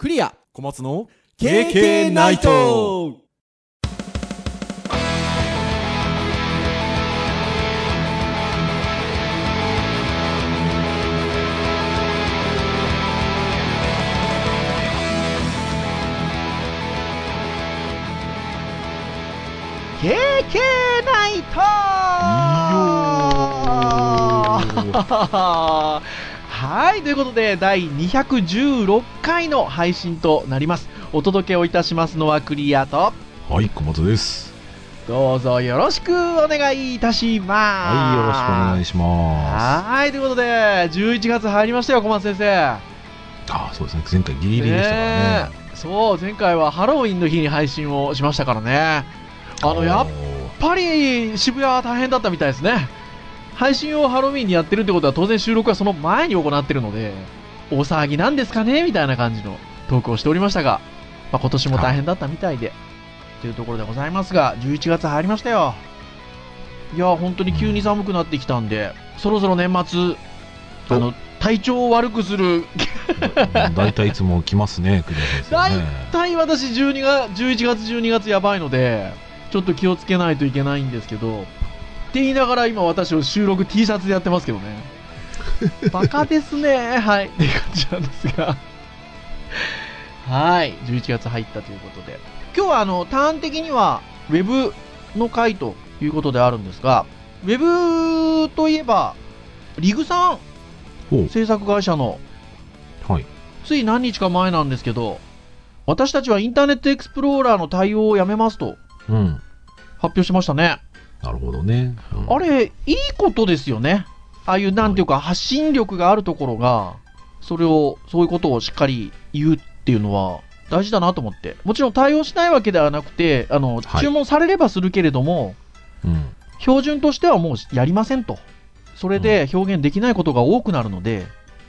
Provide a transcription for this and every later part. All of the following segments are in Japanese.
クリア。小松の KK ナイト。ケーケーナイト はい、ということで、第216回の配信となります。お届けをいたしますのはクリアと、はい小松ですどうぞよろしくお願いいたします。はいよろしくお願いしまはい、ということで、11月入りましたよ、小松先生。すあそうですね前回ギリギリでしたからねそう、前回はハロウィンの日に配信をしましたからね。あの、やっぱり渋谷は大変だったみたいですね。配信をハロウィンにやってるってことは当然収録はその前に行ってるので、大騒ぎなんですかね？みたいな感じのトークをしておりましたが、まあ、今年も大変だったみたいで、というところでございますが、11月入りましたよ。いや、本当に急に寒くなってきたんで、そろそろ年末、あの、体調を悪くする、大体いつも来ますね大ね。体私12月、11月、12月やばいので、ちょっと気をつけないといけないんですけど、って言いながら今私は収録 T シャツでやってますけどね。バカですね。はい。っていう感じなんですが。はい。11月入ったということで。今日はあの、ターン的には Web の回ということであるんですが、Web といえば、リグさん制作会社のはいつい何日か前なんですけど、私たちはインターネットエクスプローラーの対応をやめますとうん発表しましたね。なるほどね、うん。あれ、いいことですよね。ああいう、なんていうか、発信力があるところが、それを、そういうことをしっかり言うっていうのは、大事だなと思って。もちろん対応しないわけではなくて、あの、はい。注文されればするけれども、うん。標準としてはもうやりませんと。それで表現できないことが多くなるので、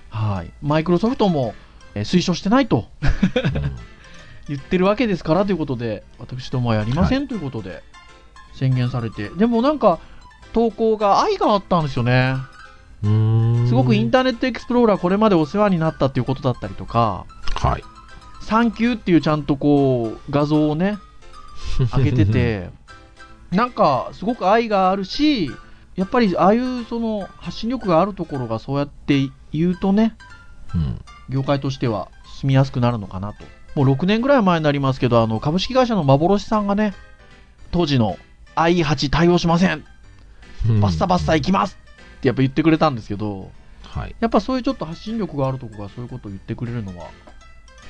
はい。マイクロソフトも、えー推奨してないと。言ってるわけですからということで、私どもはやりませんということで宣言されて、でもなんか、投稿が愛があったんですよね。うん。すごくインターネットエクスプローラーこれまでお世話になったっていうことだったりとか、はい。サンキューっていうちゃんとこう、画像をね、上げてて、なんかすごく愛があるし、やっぱりああいうその発信力があるところがそうやって言うとね、うん。業界としては進みやすくなるのかなと。もう6年ぐらい前になりますけど、あの株式会社の幻さんがね、当時の i8 対応しません、バッサバッサ行きますってやっぱ言ってくれたんですけど、はい。やっぱそういうちょっと発信力があるところがそういうことを言ってくれるのは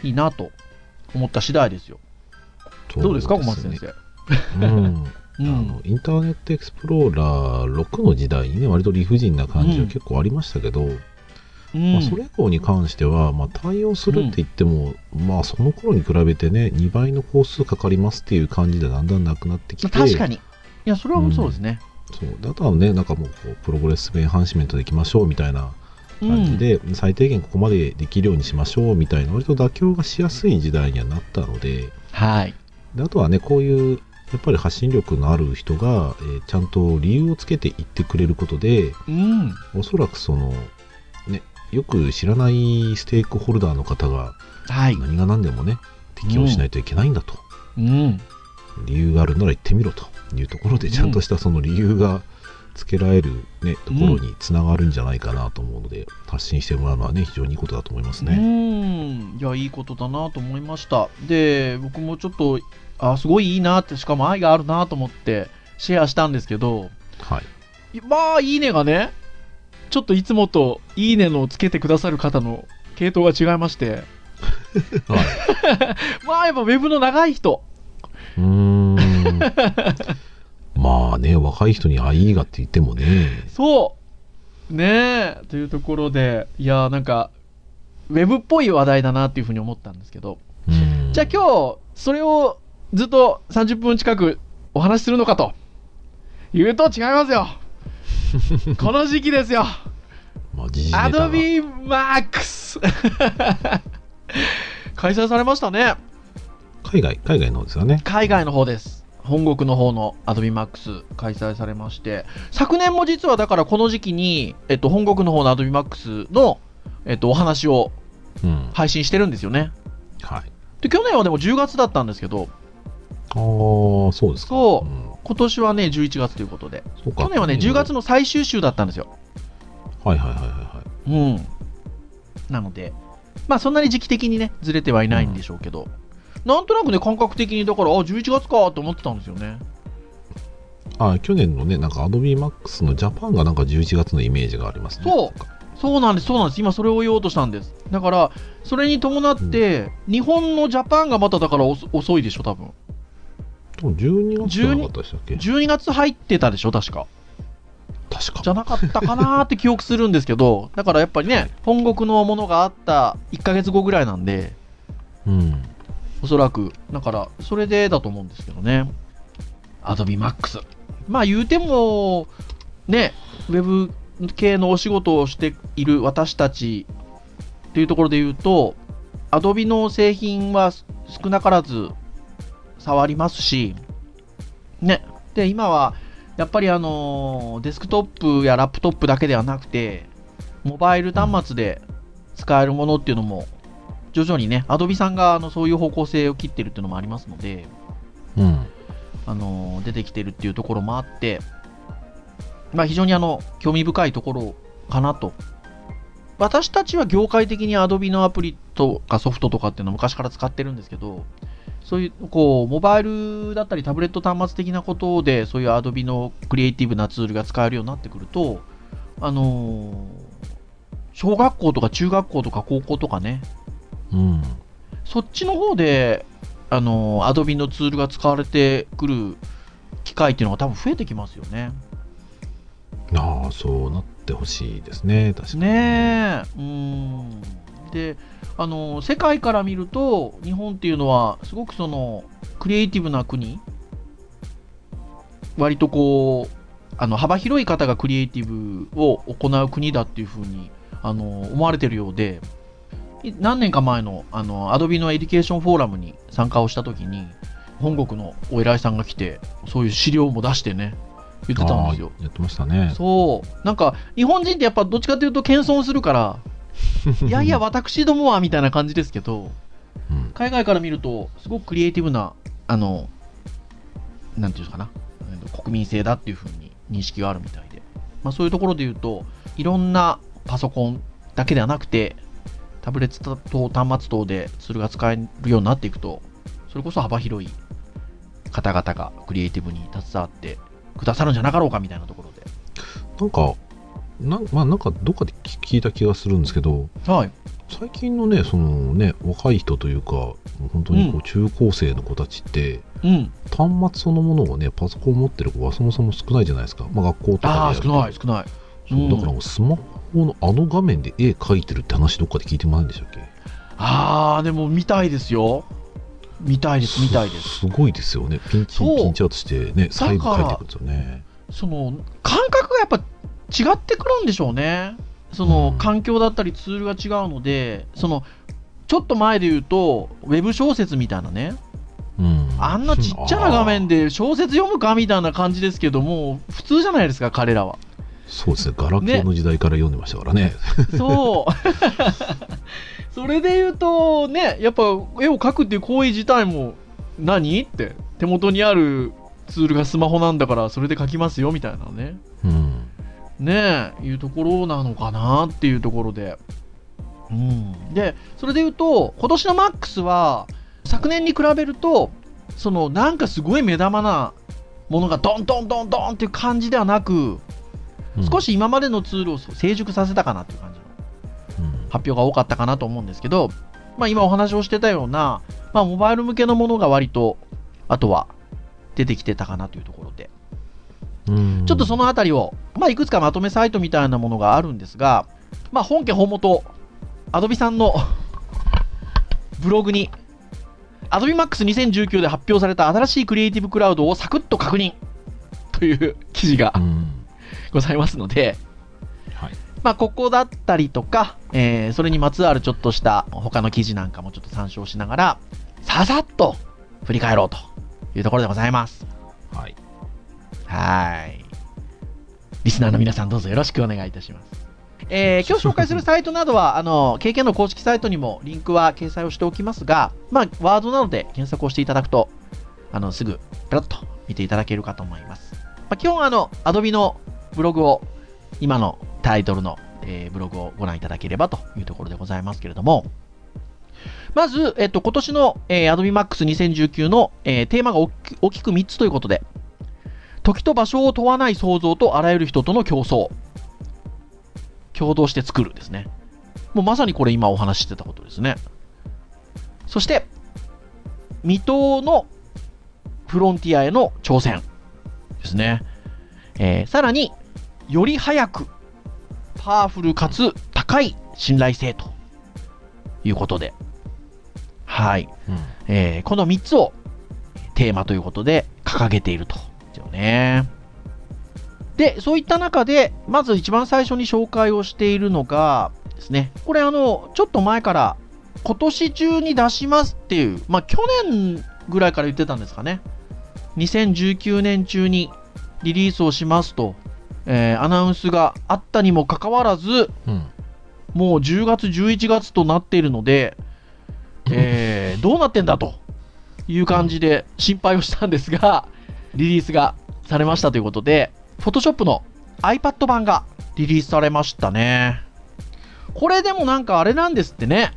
いいなと思った次第ですよ。どうですか、小松先生？うん。うあの Internet Explorer 6の時代にね割と理不尽な感じは結構ありましたけど、うん。まあ、それ以降に関しては、まあ、対応するって言っても、まあその頃に比べてね2倍の工数かかりますっていう感じでだんだんなくなってきて確かに。いや、それはそうですね。そうであとはねなんかもうこう progressive enhancement でいきましょうみたいな感じで、最低限ここまでできるようにしましょうみたいな割と妥協がしやすい時代にはなったのではい。であとはねこういうやっぱり発信力のある人が、えーちゃんと理由をつけて言ってくれることでうん。おそらくそのねよく知らないステークホルダーの方がはい。何が何でもね適用しないといけないんだと、うん。理由があるなら言ってみろというところでちゃんとしたその理由がつけられる、ねところにつながるんじゃないかなと思うので、発信してもらうのはね非常にいいことだと思いますうね。ん。いや、いいことだなと思いました。で、僕もちょっと、あ、すごいいいなって、しかも愛があるなと思ってシェアしたんですけど、はい、まあ、いいねがね、ちょっといつもといいねのつけてくださる方の系統が違いまして、はい、まあ、やっぱウェブの長い人、うーん。まあね若い人に「あいいが」って言ってもね。そう。ねえ、というところで、いや、なんか、ウェブっぽい話題だなっていうふうに思ったんですけど、うん。じゃあ今日、それをずっと30分近くお話しするのかと。言うと違いますよ。この時期ですよ。まあ時事ネタが。Adobe Max 開催されましたね。海外海外の方ですよね海外の方です。本国の方の Adobe Max 開催されまして、昨年も実はだからこの時期に、えっと、本国の方の Adobe Max の、えっと、お話をうん配信してるんですよね。はい。で、去年はでも10月だったんですけど、ああ、そうですか。そうん今年はね、11月ということで、去年はね、10月の最終週だったんですよ。はいはいはいはいはい。うん。なので、まあそんなに時期的にね、ずれてはいないんでしょうけど、なんとなくね、感覚的に、だから、あ、11月かと思ってたんですよね。あ去年のね、なんか Adobe Max のジャパンがなんか11月のイメージがありますね。そうそうなんです、そうなんです。今それを言おうとしたんです。だから、それに伴って、日本のジャパンがまただから遅遅いでしょ、多分。でも12月じゃなかったでしたっけ？12月入ってたでしょ、確か。確か。じゃなかったかなーって記憶するんですけど、だからやっぱりね、本国のものがあった1ヶ月後ぐらいなんで、うん。おそらく。だから、それでだと思うんですけどね。Adobe Max。まあ言うても、ね、ウェブ系のお仕事をしている私たちというところで言うと、Adobe の製品は少なからず触りますし、ね。で、今は、やっぱりあのデスクトップやラップトップだけではなくて、モバイル端末で使えるものっていうのも、徐々にね、アドビさんがあのそういう方向性を切ってるっていうのもありますので、うん。あの出てきてるっていうところもあって、まあ、非常にあの興味深いところかなと。私たちは業界的に Adobe のアプリとかソフトとかっていうのは昔から使ってるんですけど、そういうこうモバイルだったりタブレット端末的なことで、そういう Adobe のクリエイティブなツールが使えるようになってくると、あのー小学校とか中学校とか高校とかね、うん。そっちの方で、あの、アドビのツールが使われてくる機会っていうのが多分増えてきますよね。ああ、そうなってほしいですね。確かに。ねえ。うん。で、あの、世界から見ると、日本っていうのは、すごくその、クリエイティブな国、割とこう、あの、幅広い方がクリエイティブを行う国だっていうふうに、あの、思われてるようで、い何年か前の、あの、アドビのエデュケーションフォーラムに参加をしたときに、本国のお偉いさんが来て、そういう資料も出してね、言ってたんですよ。やってましたね。そう。なんか、日本人ってやっぱどっちかというと謙遜するから、いやいや、私どもはみたいな感じですけど、うん。海外から見ると、すごくクリエイティブな、あの、なんていうかな、国民性だっていうふうに認識があるみたいで。まあそういうところで言うと、いろんなパソコンだけではなくて、タブレット等端末等でツールが使えるようになっていくと、それこそ幅広い方々がクリエイティブに携わってくださるんじゃなかろうかみたいなところで。なんか、なんまあなんかどっかで聞聞いた気がするんですけど、はい。最近のね、そのね、若い人というか、本当にこう中高生の子たちって、うん。端末そのものをね、パソコンを持ってる子はそもそも少ないじゃないですか。まあ学校とかで少ない、少ない。そうだからスマホのあの画面で絵描いてるって話どっかで聞いてもらえるんでしたっけ？ああ、でも見たいですよ。見たいです、見たいです。すごいですよね。ピンチピンチアウトしてね、細部描いていくんですよね。その、感覚がやっぱ違ってくるんでしょうね。その、うん環境だったりツールが違うので、その、ちょっと前で言うと、ウェブ小説みたいなね、うん。あんなちっちゃな画面で小説読むかみたいな感じですけども、普通じゃないですか、彼らは。そうですね。ガラケーの時代から読んでましたからね。そう。それで言うと、ね、やっぱ絵を描くっていう行為自体も、何？って、手元にあるツールがスマホなんだから、それで描きますよみたいなね。うん。ねえ、いうところなのかなっていうところで。うん。で、それで言うと、今年のマックスは、昨年に比べると、その、なんかすごい目玉なものがドンドンドンドンっていう感じではなく、うん少、し今までのツールを成熟させたかなっていう感じのうん発表が多かったかなと思うんですけど、まあ今お話をしてたような、まあモバイル向けのものが割と、あとは出てきてたかなというところで。うんちょっとそのあたりを、まあ、いくつかまとめサイトみたいなものがあるんですが、まあ、本家本元、アドビさんの ブログに、Adobe Max 2019で発表された新しいクリエイティブクラウドをサクッと確認という記事がうん。ございますので、はい。まあ、ここだったりとか、えーそれにまつわるちょっとした他の記事なんかもちょっと参照しながら、ささっと振り返ろうというところでございます。はい。はい。リスナーの皆さんどうぞよろしくお願いいたします。えー 今日紹介するサイトなどは、あの、KK の公式サイトにもリンクは掲載をしておきますが、まあ、ワードなどで検索をしていただくと、あの、すぐ、ペロッと見ていただけるかと思います。まあ、基本、あの、Adobe のブログを、今のタイトルの、えーブログをご覧いただければというところでございますけれども、まず、えっと、今年の、えー、Adobe Max 2019の、えーテーマが大きく3つということで、時と場所を問わない創造とあらゆる人との競争。共同して作るですね。もうまさにこれ今お話ししてたことですね。そして、未踏のフロンティアへの挑戦ですね。えーさらに、より早く、パワフルかつ高い信頼性ということで、はい。うんえーこの3つをテーマということで掲げていると。ですよね。で、そういった中で、まず一番最初に紹介をしているのがですね、これあの、ちょっと前から今年中に出しますっていう、まあ去年ぐらいから言ってたんですかね。2019年中にリリースをしますと、えーアナウンスがあったにもかかわらず、うんもう10月、11月となっているので、えーどうなってんだという感じで心配をしたんですが、リリースがされましたということで、Photoshop の iPad 版がリリースされましたね。これでもなんかあれなんですってね。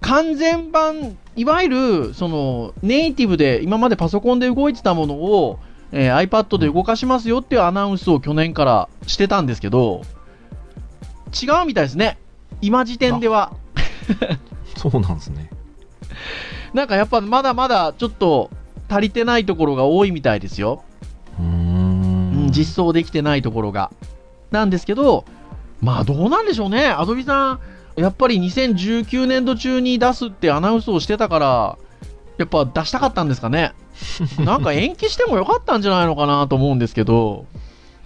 完全版、いわゆる、その、ネイティブで、今までパソコンで動いてたものを、えー iPad で動かしますよっていうアナウンスを去年からしてたんですけど、違うみたいですね。今時点では。そうなんですね。なんかやっぱまだまだちょっと足りてないところが多いみたいですよ。うん。実装できてないところが。なんですけど、まあどうなんでしょうね。アドビさん、やっぱり2019年度中に出すってアナウンスをしてたから、やっぱ出したかったんですかね。なんか延期してもよかったんじゃないのかなと思うんですけど、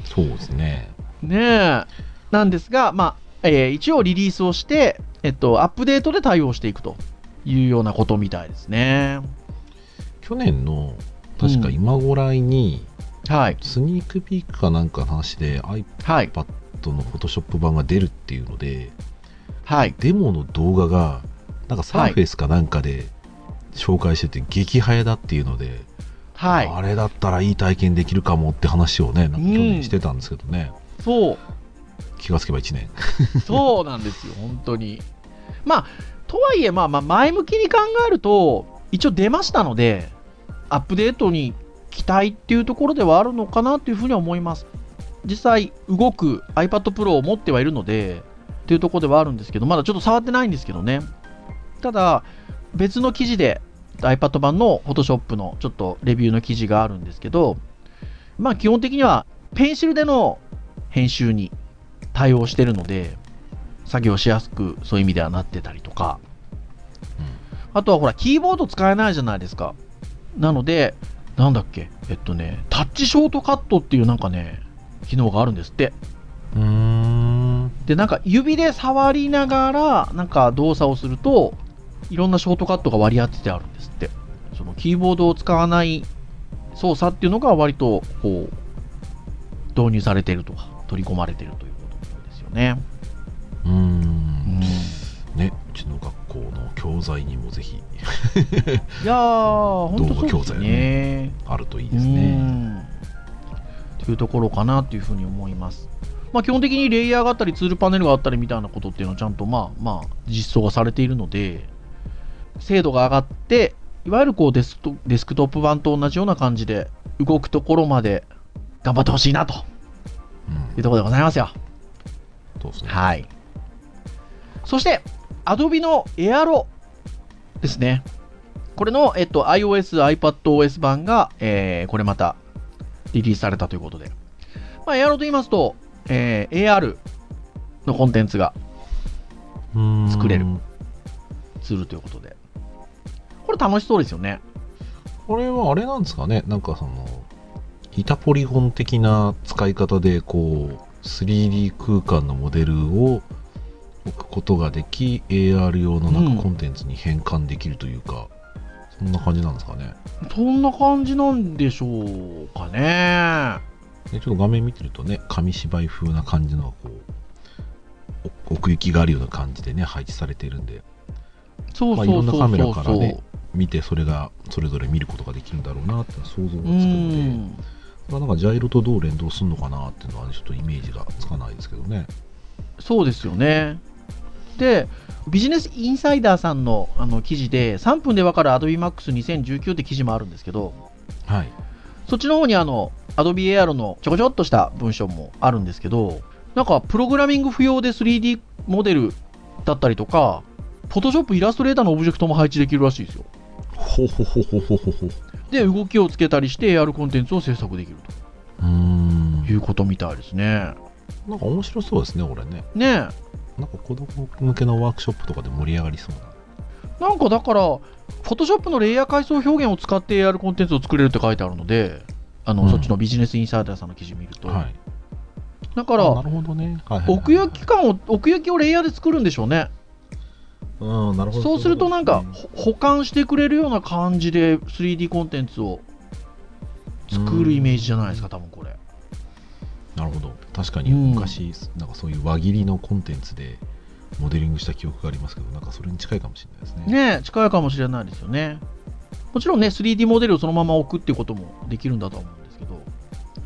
そうですね。ねえ。なんですが、まあ、えー一応リリースをして、えっと、アップデートで対応していくというようなことみたいですね。去年の、確か今ごらいに、はい。スニークピークかなんかの話で iPad はい。の Photoshop 版が出るっていうので、はい。デモの動画が、なんかサーフェイスかなんかで紹介してて激早だっていうので、はい。あれだったらいい体験できるかもって話をね、去年してたんですけどね、そう。気がつけば1年。そうなんですよ、本当に。まあ、とはいえ、まあまあ、前向きに考えると、一応出ましたので、アップデートに期待っていうところではあるのかなというふうには思います。実際、動く iPad Pro を持ってはいるので、っていうところではあるんですけど、まだちょっと触ってないんですけどね。ただ、別の記事で iPad 版の Photoshop のちょっとレビューの記事があるんですけど、まあ基本的にはペンシルでの編集に対応してるので、作業しやすくそういう意味ではなってたりとか、あとはほら、キーボード使えないじゃないですか。なので、なんだっけ、えっとね、タッチショートカットっていうなんかね、機能があるんですって。うーん。で、なんか指で触りながら、なんか動作をすると、いろんなショートカットが割り当ててあるんですって。そのキーボードを使わない操作っていうのが割と、こう、導入されているとか、取り込まれているということですよね。うー。うんんね、うちの学校の教材にもぜひいやー、本当そうです動画教材ね。あるといいいですね。というところかなというふうに思います。まあ、基本的にレイヤーがあったり、ツールパネルがあったりみたいなことっていうのはちゃんとまあまあ実装がされているので、精度が上がって、いわゆるこうデスデスクトップ版と同じような感じで動くところまで頑張ってほしいなとうんいうところでございますよ。そうですね。はい。そして、Adobe の Aero ですね。これの、えっと、iOS、iPadOS 版が、えーこれまたリリースされたということで。まあ、Aero と言いますと、えー AR のコンテンツが作れるするということで。これ楽しそうですよね。これはあれなんですかね？なんかその板ポリゴン的な使い方でこう 3D 空間のモデルを置くことができ AR 用のなんうん。かコンテンツに変換できるというか、そんな感じなんですかね？そんな感じなんでしょうかね。でちょっと画面見てるとね紙芝居風な感じのこうお奥行きがあるような感じでね配置されているんで。まあ、いそうそうそう。ろんなカメラそうからね見てそれがそれぞれ見ることができるんだろうなって想像がつくうので、んまあ、なんかジャイロとどう連動するのかなっていうのは、ね、ちょっとイメージがつかないですけどね。そうですよね。で、ビジネスインサイダーさんのあの記事で、3分でわかる Adobe Max2019 って記事もあるんですけど、はい。そっちの方にあの Adobe Air のちょこちょっとした文章もあるんですけど、なんかプログラミング不要で 3D モデルだったりとか、Photoshop イラストレーターのオブジェクトも配置できるらしいですよ。ほほほほほほほ。で、動きをつけたりして AR コンテンツを制作できるうーんということみたいですね。なんか面白そうですね、これね。ねえ。なんか子供向けのワークショップとかで盛り上がりそうな。なんかだから、Photoshop のレイヤー階層表現を使って AR コンテンツを作れるって書いてあるので、あの、うんそっちのビジネスインサイダーさんの記事見ると。はい。だから、はい奥行き感を、奥行きをレイヤーで作るんでしょうね。うん、なるほど。そうするとなんか、保管してくれるような感じで 3D コンテンツを作るイメージじゃないですか、多分これ。なるほど。確かにうん昔、なんかそういう輪切りのコンテンツでモデリングした記憶がありますけど、なんかそれに近いかもしれないですね。ねえ近いかもしれないですよね。もちろんね、3D モデルをそのまま置くっていうこともできるんだとは思うんですけど、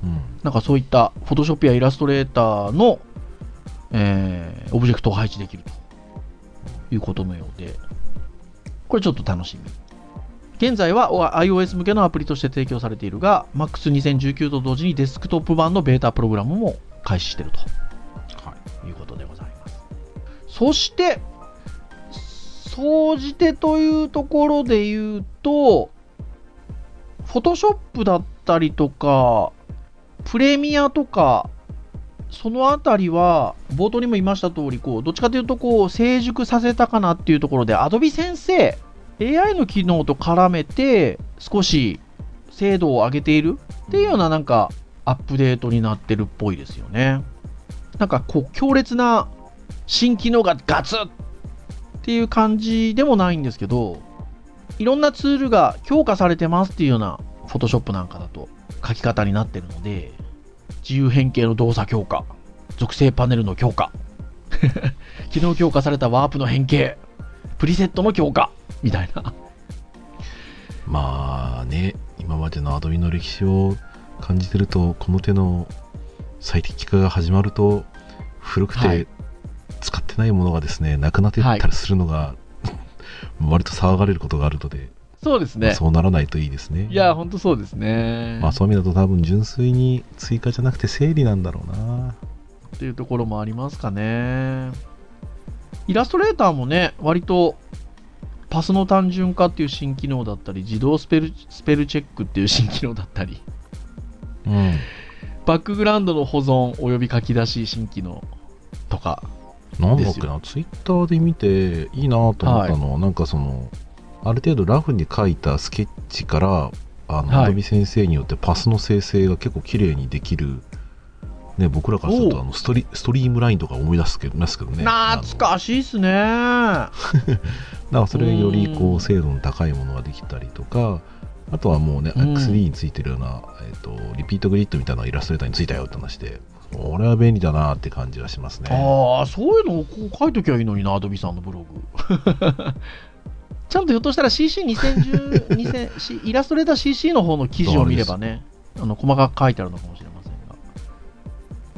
うん。なんかそういった Photoshop やイラストレーターの、えーオブジェクトを配置できるということのようで、これちょっと楽しみ。現在はお iOS 向けのアプリとして提供されているが、MAX2019 と同時にデスクトップ版のベータプログラムも開始しているはい。ということでございます。そして、総じてというところで言うと、Photoshop だったりとか、プレミアとか、そのあたりは、冒頭にも言いました通り、こう、どっちかというと、こう、成熟させたかなっていうところで、Adobe 先生、AI の機能と絡めて、少し精度を上げているっていうような、なんか、アップデートになってるっぽいですよね。なんか、こう、強烈な新機能がガツッっていう感じでもないんですけど、いろんなツールが強化されてますっていうような、Photoshop なんかだと書き方になってるので、自由変形の動作強化、属性パネルの強化、機能強化されたワープの変形、プリセットの強化、みたいな。まあね、今までのアドビの歴史を感じてると、この手の最適化が始まると、古くはい。て使ってないものがですね、なくなっていったりするのが、割と騒がれることがあるので、そうですまあそうならないといいですね。いや、ほんとそうですね。まあそういう意味だと多分純粋に追加じゃなくて整理なんだろうな。っていうところもありますかね。イラストレーターもね、割とパスの単純化っていう新機能だったり、自動スペルスペルチェックっていう新機能だったり、うん。バックグラウンドの保存および書き出し新機能とか、なんだっけな、ツイッターで見ていいなと思ったのは、なんかその、ある程度ラフに書いたスケッチから、あの、はいアドビ先生によってパスの生成が結構綺麗にできる、ね、僕らからするとあのストリストリームラインとか思い出すけどますけどね。懐かしいっすね。だからそれがよりこう精度の高いものができたりとか、あとはもうね、うん X3 についてるような、えっとリピートグリッドみたいなイラストレーターについたよって話で、これは便利だなって感じがしますね。ああ、そういうのをこう書いときゃいいのにな、アドビさんのブログ。ちゃんとひょっとしたら CC2010、2000 C- イラストレーター CC の方の記事を見ればね、あの細かく書いてあるのかもしれませんが。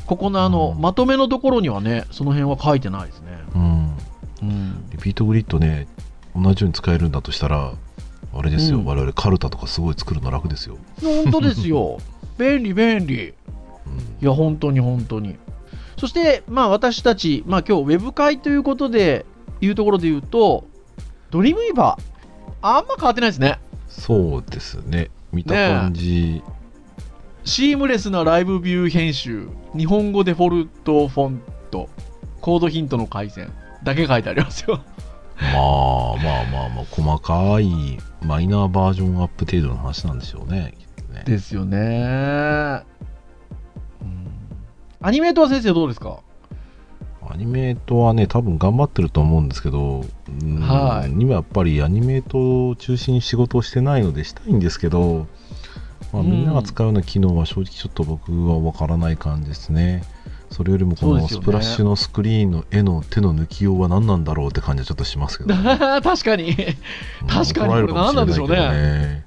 ここのあの、うんまとめのところにはね、その辺は書いてないですね。うん。うん。リピートグリッドね、同じように使えるんだとしたら、あれですよ、うん我々カルタとかすごい作るの楽ですよ。本当ですよ。便利、便利。うんいや、本当に本当に。そして、まあ私たち、まあ今日ウェブ会ということで、いうところで言うと、 Dreamweaver、あんま変わってないですね。そうですね。見た感じ、シームレスなライブビュー編集、日本語デフォルトフォント、コードヒントの改善だけ書いてありますよ。まあまあまあまあ、細かいマイナーバージョンアップ程度の話なんでしょうね。ねですよね。うんアニメートは先生どうですか？アニメートはね、多分頑張ってると思うんですけど、うんはい今やっぱりアニメートを中心に仕事をしてないのでしたいんですけど、まあ、うん。みんなが使うような機能は正直ちょっと僕はわからない感じですね。それよりもこのスプラッシュのスクリーンの絵の手の抜きようは何なんだろうって感じはちょっとしますけど、ね、確かに。確かに。怒られるもしれないけどこれ何なんね。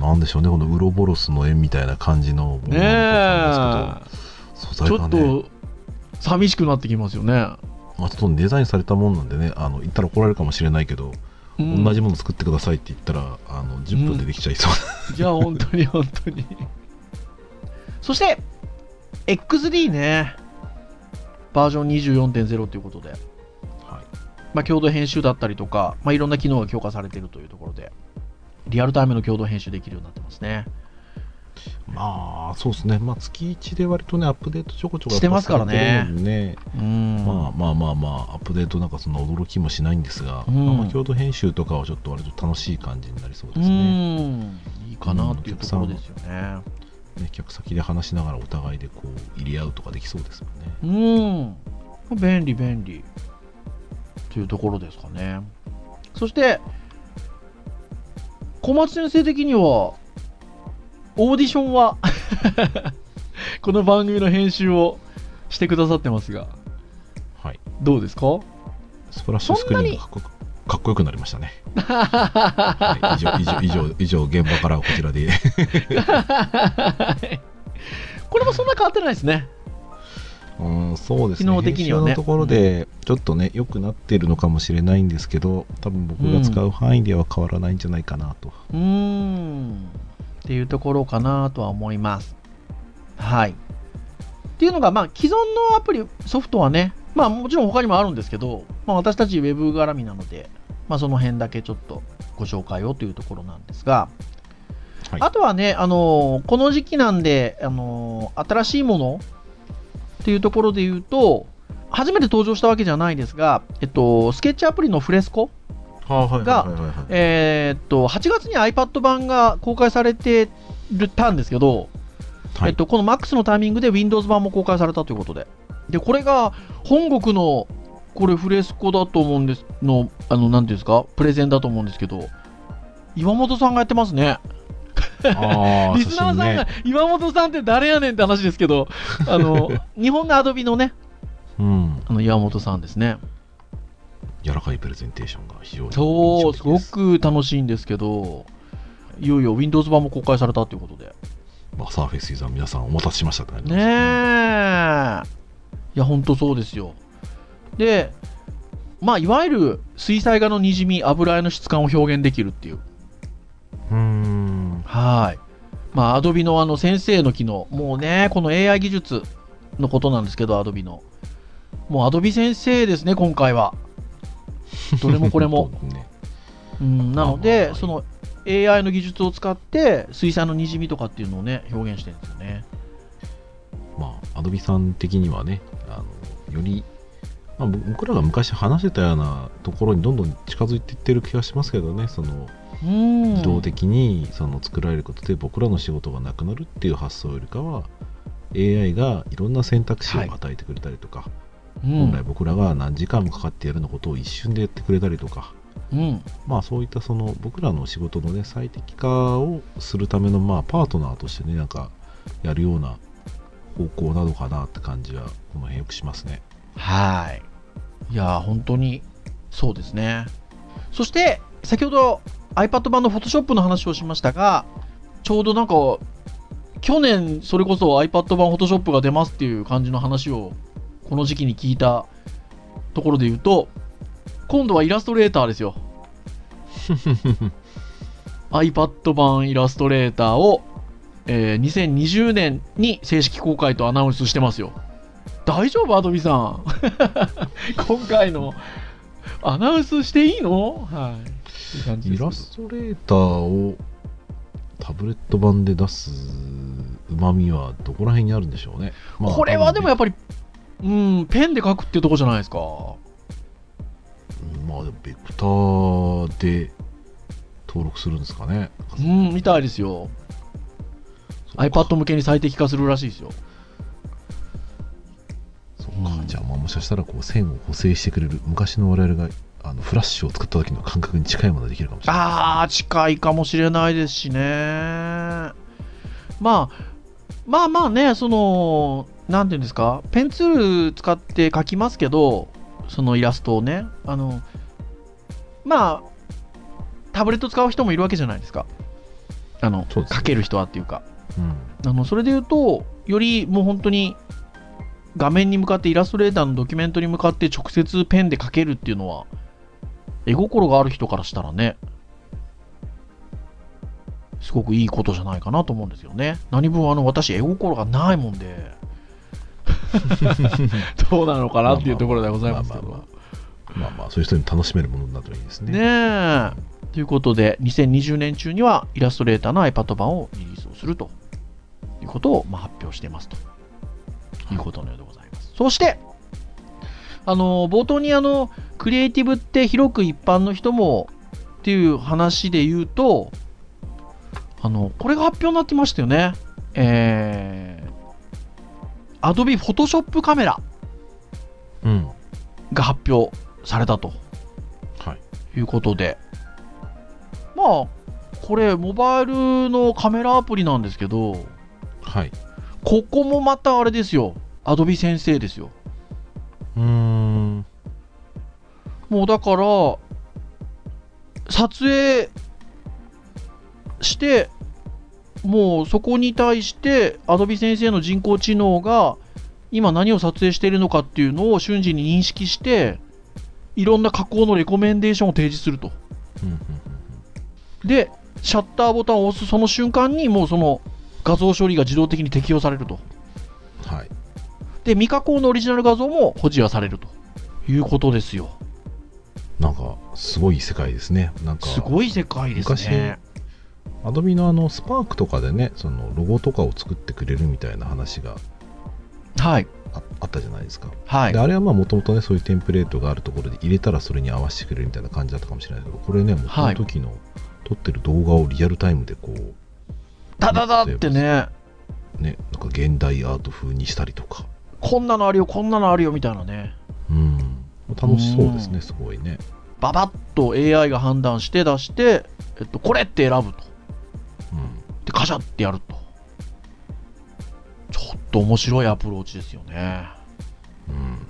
なんでしょうねこのウロボロスの絵みたいな感じのもえ。ですけど。素ちょっ材がねと、寂しくなってきますよね。まあ、とデザインされたもんなんでねあの言ったら怒られるかもしれないけど、うん同じもの作ってくださいって言ったらあの10分でできちゃいそう、いや、本当に本当に。そして、XD ね。バージョン24.0ということで、はいまあ、共同編集だったりとか、まあ、いろんな機能が強化されているというところで、リアルタイムの共同編集できるようになってますね。まあそうですね、まあ、月1で割とねアップデートちょこちょこしてますからねねうん。まあまあまあまあアップデートなんかそんな驚きもしないんですが、うんまあまあ共同編集とかはちょっと割と楽しい感じになりそううですねん。いいかなっていうところですよね。ね客先で話しながらお互いでこう入れ合うとかできそうですもんねうん。便利、便利。というところですかね。そして、小松先生的には、オーディションは、この番組の編集をしてくださってますが、はいどうですか？スプラッシュスクリーンがかっこよくかっこよくなりましたね、はい、以上以上以上以上現場からこちらで これもそんな変わってないですね。うん、そうですね。機能的にはねのところで、ちょっとね、良くなってるのかもしれないんですけど、多分僕が使う範囲では変わらないんじゃないかなと。うーん。っていうところかなとは思います。はい。っていうのが、まあ、既存のアプリ、ソフトはね、まあ、もちろん他にもあるんですけど、まあ、私たちウェブ絡みなので、まあ、その辺だけちょっとご紹介をというところなんですが、はいあとはね、あのーこの時期なんで、あのー新しいものっていうところで言うと、初めて登場したわけじゃないですが、えっと、スケッチアプリのフレスコがえーっと、8月に iPad 版が公開されてたんですけど、はいえっと、この MAX のタイミングで Windows 版も公開されたということで。で、これが本国の、これフレスコだと思うんです、の、あの、なんていうんですか、プレゼンだと思うんですけど、岩本さんがやってますね。リスナーさんが、写岩本さんって誰やねんって話ですけど、あの、日本のアドビのねうん。あの、岩本さんですね。柔らかいプレゼンテーションが非常にそう、すごく楽しいんですけど、いよいよ Windows 版も公開されたということで。まあ、サーフェイスユーザー皆さんお待たせしましたって感じねえ。いや、ほんとそうですよ。で、まあ、いわゆる水彩画のにじみ、油絵の質感を表現できるっていう。うーん。はい。まあ、Adobe のあの先生の機能、もうね、この AI 技術のことなんですけど、Adobe の。もう Adobe 先生ですね、今回は。どれもこれも。ねうん、なので、まあその AI の技術を使って、水彩のにじみとかっていうのをね、表現してるんですよね。まあ、アドビさん的にはね、あのより、まあ、僕らが昔話してたようなところにどんどん近づいていってる気がしますけどね、そのうん。自動的にその作られることで僕らの仕事がなくなるっていう発想よりかは AI がいろんな選択肢をはい与えてくれたりとか、うん、本来僕らが何時間もかかってやるのことを一瞬でやってくれたりとかうん。まあそういったその僕らの仕事のね最適化をするためのまあパートナーとしてねなんかやるような方向なのかなって感じはこの辺よくしますねはい。いやー、本当にそうですね。そして、先ほど iPad 版の Photoshop の話をしましたが、ちょうどなんか、去年、それこそ iPad 版 Photoshop が出ますっていう感じの話を、この時期に聞いたところで言うと、今度はイラストレーターですよ。iPad 版イラストレーターを、えー2020年に正式公開とアナウンスしてますよ。大丈夫？アドビさん。今回のアナウンスしていいの？はい。イラストレーターをタブレット版で出すうまみはどこら辺にあるんでしょうね、まあこれはでもやっぱぱり、うん、ペンで書くっていうとこじゃないですか。まあでもベクターで登録するんですかねうん、みたいですよ。iPad 向けに最適化するらしいですよ。そっか、うんじゃあまあもしかしたらこう線を補正してくれる昔の我々があのフラッシュを作った時の感覚に近いものができるかもしれないあー、近いかもしれないですしね。まあ、まあまあね、その、なんていうんですか、ペンツール使って描きますけど、そのイラストをね、あの、まあ、タブレット使う人もいるわけじゃないですか。あの、ね描ける人はっていうか。うん。あの、それで言うと、よりもう本当に、画面に向かってイラストレーターのドキュメントに向かって直接ペンで描けるっていうのは、絵心がある人からしたらね、すごくいいことじゃないかなと思うんですよね。何分あの、私、絵心がないもんで、どうなのかなっていうところでございますけど。まあまあそういう人に楽しめるものになるといいですね。ねえ。ということで、2020年中にはイラストレーターの iPad 版をリリースをするということを、まあ、発表していますということのようでございます。そして、あの、冒頭にあの、クリエイティブって広く一般の人もっていう話で言うと、あの、これが発表になってましたよね。えー、Adobe Photoshop カメラうん。が発表されたと。はい。いうことで、まあ、これ、モバイルのカメラアプリなんですけど、はい。ここもまたあれですよ、アドビ先生ですよ。うーん。もうだから、撮影して、もうそこに対して、アドビ先生の人工知能が、今何を撮影しているのかっていうのを瞬時に認識して、いろんな加工のレコメンデーションを提示すると。で、シャッターボタンを押すその瞬間に、もうその画像処理が自動的に適用されると。うんはい。で、未加工のオリジナル画像も保持はされるということですよ。なんか、すごい世界ですね。なんか、すごい世界ですね。アドビのあの、スパークとかでね、その、ロゴとかを作ってくれるみたいな話がはい。ああったじゃないですか。はいで。あれはまあもともとねそういうテンプレートがあるところで入れたらそれに合わせてくれるみたいな感じだったかもしれないけどこれねもうその時の撮ってる動画をリアルタイムでこうただだってね、ねなんか現代アート風にしたりとかこんなのあるよ、こんなのあるよみたいなね。うん楽しそうですうんねすごいねババッと AI が判断して出して、えっと、これって選ぶと。うんで、カシャってやると。ちょっと面白いアプローチですよね。うん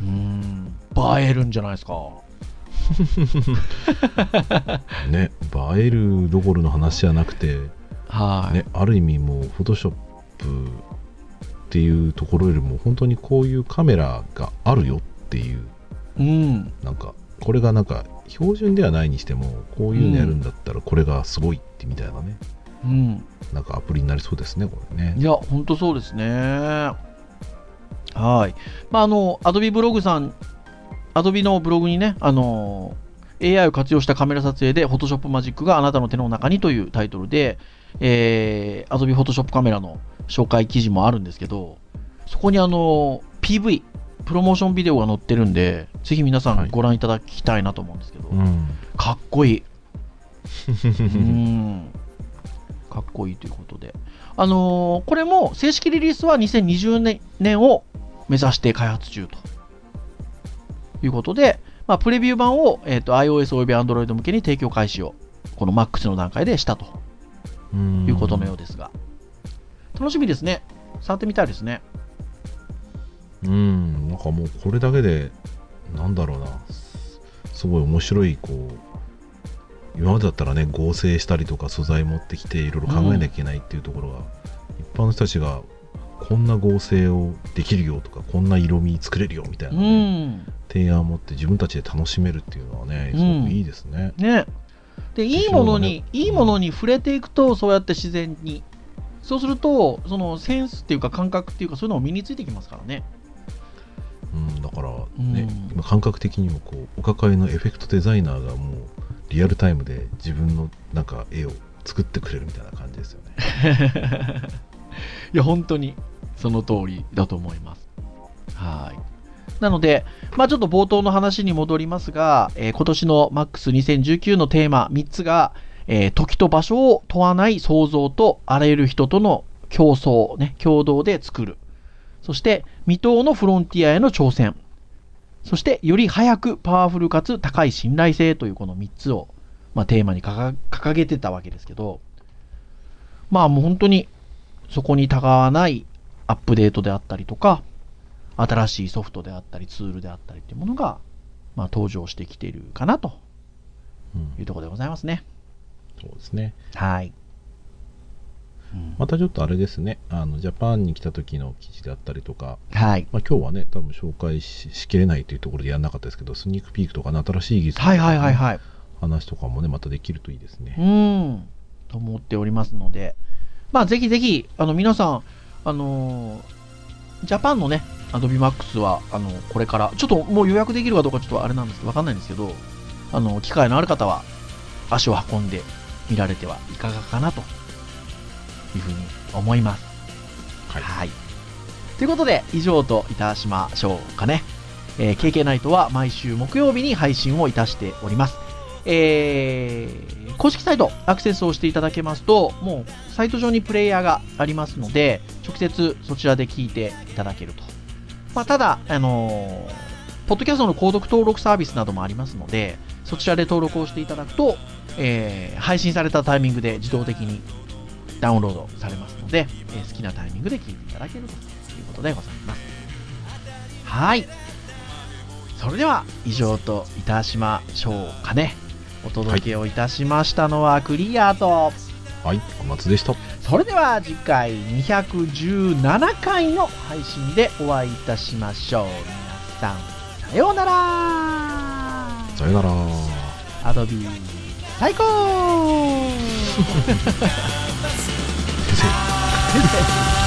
うん。映えるんじゃないですか。ね映えるどころの話じゃなくて、はい。ね、ある意味もうフォトショップっていうところよりも本当にこういうカメラがあるよっていううん。なんかこれがなんか標準ではないにしてもこういうのやるんだったらこれがすごいってみたいなね、うん。なんかアプリになりそうですねこれねいや、ほんとそうですね。はい。まあ、あの、アドビブログさん、アドビのブログにね、あの、AI を活用したカメラ撮影で Photoshop マジックがあなたの手の中にというタイトルで、えー、Adobe Photoshop カメラの紹介記事もあるんですけど、そこにあの、PV、プロモーションビデオが載ってるんで、ぜひ皆さはいんご覧いただきたいなと思うんですけど、うんかっこいい。うんかっこいいということで。あのーこれも正式リリースは2020年年を目指して開発中ということで、まあ、プレビュー版を、えー、と iOS および Android 向けに提供開始をこの MAX の段階でしたとういうことのようですが、楽しみですね。触ってみたいですね。うんなんかもうこれだけでなんだろうなすごい面白いこう今までだったらね合成したりとか素材持ってきていろいろ考えなきゃいけないっていうところが、一般の人たちがこんな合成をできるよとかこんな色味作れるよみたいうなね、ん。提案を持って自分たちで楽しめるっていうのはねすごくいいですね。ね。で、いいものに、ねいいものに触れていくと、そうやって自然に。そうすると、そのセンスっていうか感覚っていうか、そういうのも身についてきますからね。うん、だからね、うん今感覚的にもこうお抱えのエフェクトデザイナーがもうリアルタイムで自分のなんか絵を作ってくれるみたいな感じですよね。いや、本当にその通りだと思います。はい。なので、まあちょっと冒頭の話に戻りますが、えー今年の MAX2019 のテーマ3つが、えー時と場所を問わない創造とあらゆる人との競争、ね、共同で作る。そして、未踏のフロンティアへの挑戦。そして、より早くパワフルかつ高い信頼性というこの3つを、まあ、テーマに掲掲げてたわけですけど、まあもう本当にそこにたがわないアップデートであったりとか、新しいソフトであったり、ツールであったりっていうものが、まあ、登場してきているかなとうんいうところでございますね。そうですね。はい。うんまたちょっとあれですね、あの、ジャパンに来た時の記事であったりとか、はい。まあ、今日はね、多分紹介ししきれないというところでやらなかったですけど、スニークピークとかの新しい技術のはいはいはいはい。話とかもね、またできるといいですうね。ん。と思っておりますので、まあ、ぜひぜひ、あの、皆さん、あのージャパンのね、アドビマックスは、あの、これから、ちょっともう予約できるかどうかちょっとあれなんですけど、わかんないんですけど、あの、機会のある方は、足を運んで見られてはいかがかなというふうに思います。はいはい。ということで、以上といたしましょうかね。えー KK ナイトは毎週木曜日に配信をいたしております。えー公式サイトアクセスをしていただけますと、もうサイト上にプレイヤーがありますので、直接そちらで聞いていただけると。まあ、ただ、あのーポッドキャストの購読登録サービスなどもありますので、そちらで登録をしていただくと、えー配信されたタイミングで自動的にダウンロードされますので、えー好きなタイミングで聞いていただけるということでございます。はい。それでは以上といたしましょうかね。お届けをいたしましたのはクリアと、はい、小松でした。それでは次回217回の配信でお会いいたしましょう。皆さん、さようならさよなら。アドビ最高 先生。